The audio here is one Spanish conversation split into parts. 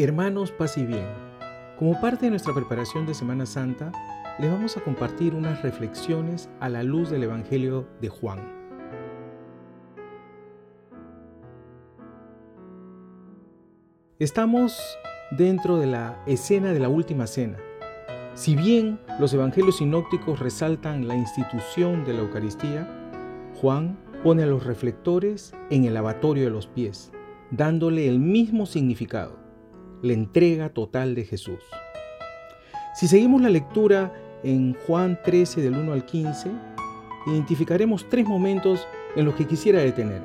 Hermanos, paz y bien. Como parte de nuestra preparación de Semana Santa, les vamos a compartir unas reflexiones a la luz del Evangelio de Juan. Estamos dentro de la escena de la última cena. Si bien los evangelios sinópticos resaltan la institución de la Eucaristía, Juan pone a los reflectores en el lavatorio de los pies, dándole el mismo significado la entrega total de Jesús. Si seguimos la lectura en Juan 13 del 1 al 15, identificaremos tres momentos en los que quisiera detener.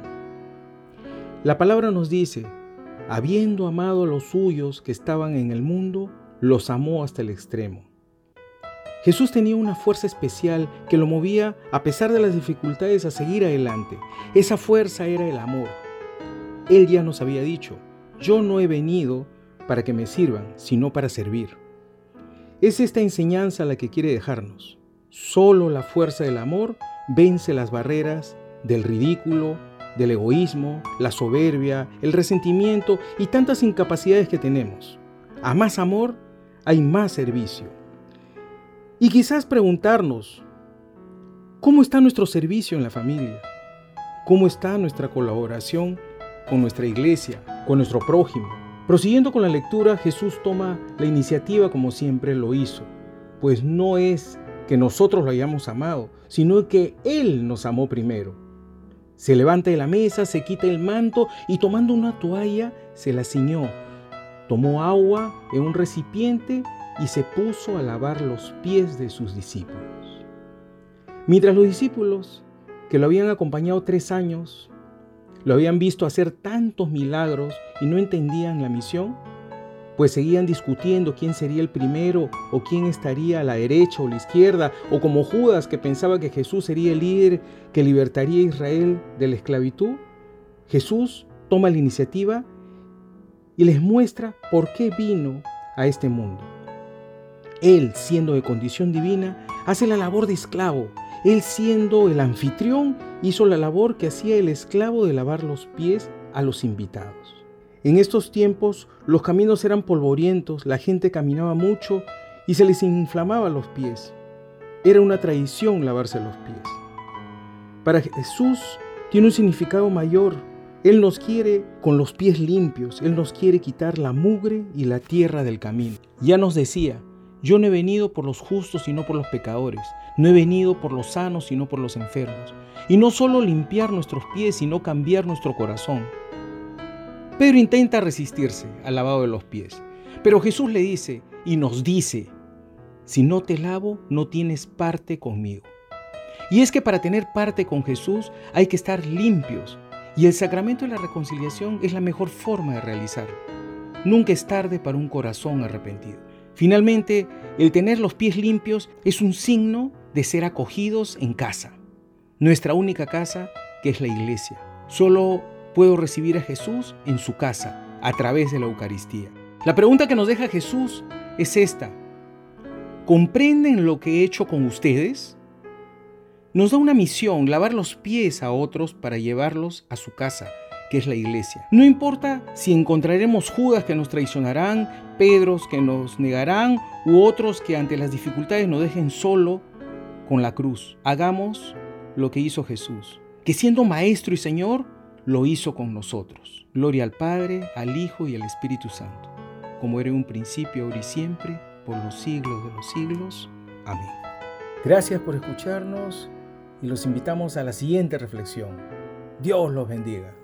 La palabra nos dice, habiendo amado a los suyos que estaban en el mundo, los amó hasta el extremo. Jesús tenía una fuerza especial que lo movía a pesar de las dificultades a seguir adelante. Esa fuerza era el amor. Él ya nos había dicho, yo no he venido para que me sirvan, sino para servir. Es esta enseñanza la que quiere dejarnos. Solo la fuerza del amor vence las barreras del ridículo, del egoísmo, la soberbia, el resentimiento y tantas incapacidades que tenemos. A más amor hay más servicio. Y quizás preguntarnos, ¿cómo está nuestro servicio en la familia? ¿Cómo está nuestra colaboración con nuestra iglesia, con nuestro prójimo? Prosiguiendo con la lectura, Jesús toma la iniciativa como siempre lo hizo, pues no es que nosotros lo hayamos amado, sino que Él nos amó primero. Se levanta de la mesa, se quita el manto y tomando una toalla se la ciñó. Tomó agua en un recipiente y se puso a lavar los pies de sus discípulos. Mientras los discípulos, que lo habían acompañado tres años, lo habían visto hacer tantos milagros y no entendían la misión, pues seguían discutiendo quién sería el primero o quién estaría a la derecha o la izquierda, o como Judas que pensaba que Jesús sería el líder que libertaría a Israel de la esclavitud. Jesús toma la iniciativa y les muestra por qué vino a este mundo. Él, siendo de condición divina, hace la labor de esclavo. Él, siendo el anfitrión, hizo la labor que hacía el esclavo de lavar los pies a los invitados. En estos tiempos los caminos eran polvorientos, la gente caminaba mucho y se les inflamaba los pies. Era una tradición lavarse los pies. Para Jesús tiene un significado mayor. Él nos quiere con los pies limpios, Él nos quiere quitar la mugre y la tierra del camino. Ya nos decía, yo no he venido por los justos sino por los pecadores, no he venido por los sanos sino por los enfermos. Y no solo limpiar nuestros pies, sino cambiar nuestro corazón. Pedro intenta resistirse al lavado de los pies, pero Jesús le dice y nos dice, si no te lavo, no tienes parte conmigo. Y es que para tener parte con Jesús hay que estar limpios, y el sacramento de la reconciliación es la mejor forma de realizarlo. Nunca es tarde para un corazón arrepentido. Finalmente, el tener los pies limpios es un signo de ser acogidos en casa nuestra única casa, que es la iglesia. Solo puedo recibir a Jesús en su casa, a través de la Eucaristía. La pregunta que nos deja Jesús es esta. ¿Comprenden lo que he hecho con ustedes? Nos da una misión, lavar los pies a otros para llevarlos a su casa, que es la iglesia. No importa si encontraremos Judas que nos traicionarán, Pedros que nos negarán u otros que ante las dificultades nos dejen solo con la cruz. Hagamos lo que hizo Jesús, que siendo Maestro y Señor, lo hizo con nosotros. Gloria al Padre, al Hijo y al Espíritu Santo, como era en un principio, ahora y siempre, por los siglos de los siglos. Amén. Gracias por escucharnos y los invitamos a la siguiente reflexión. Dios los bendiga.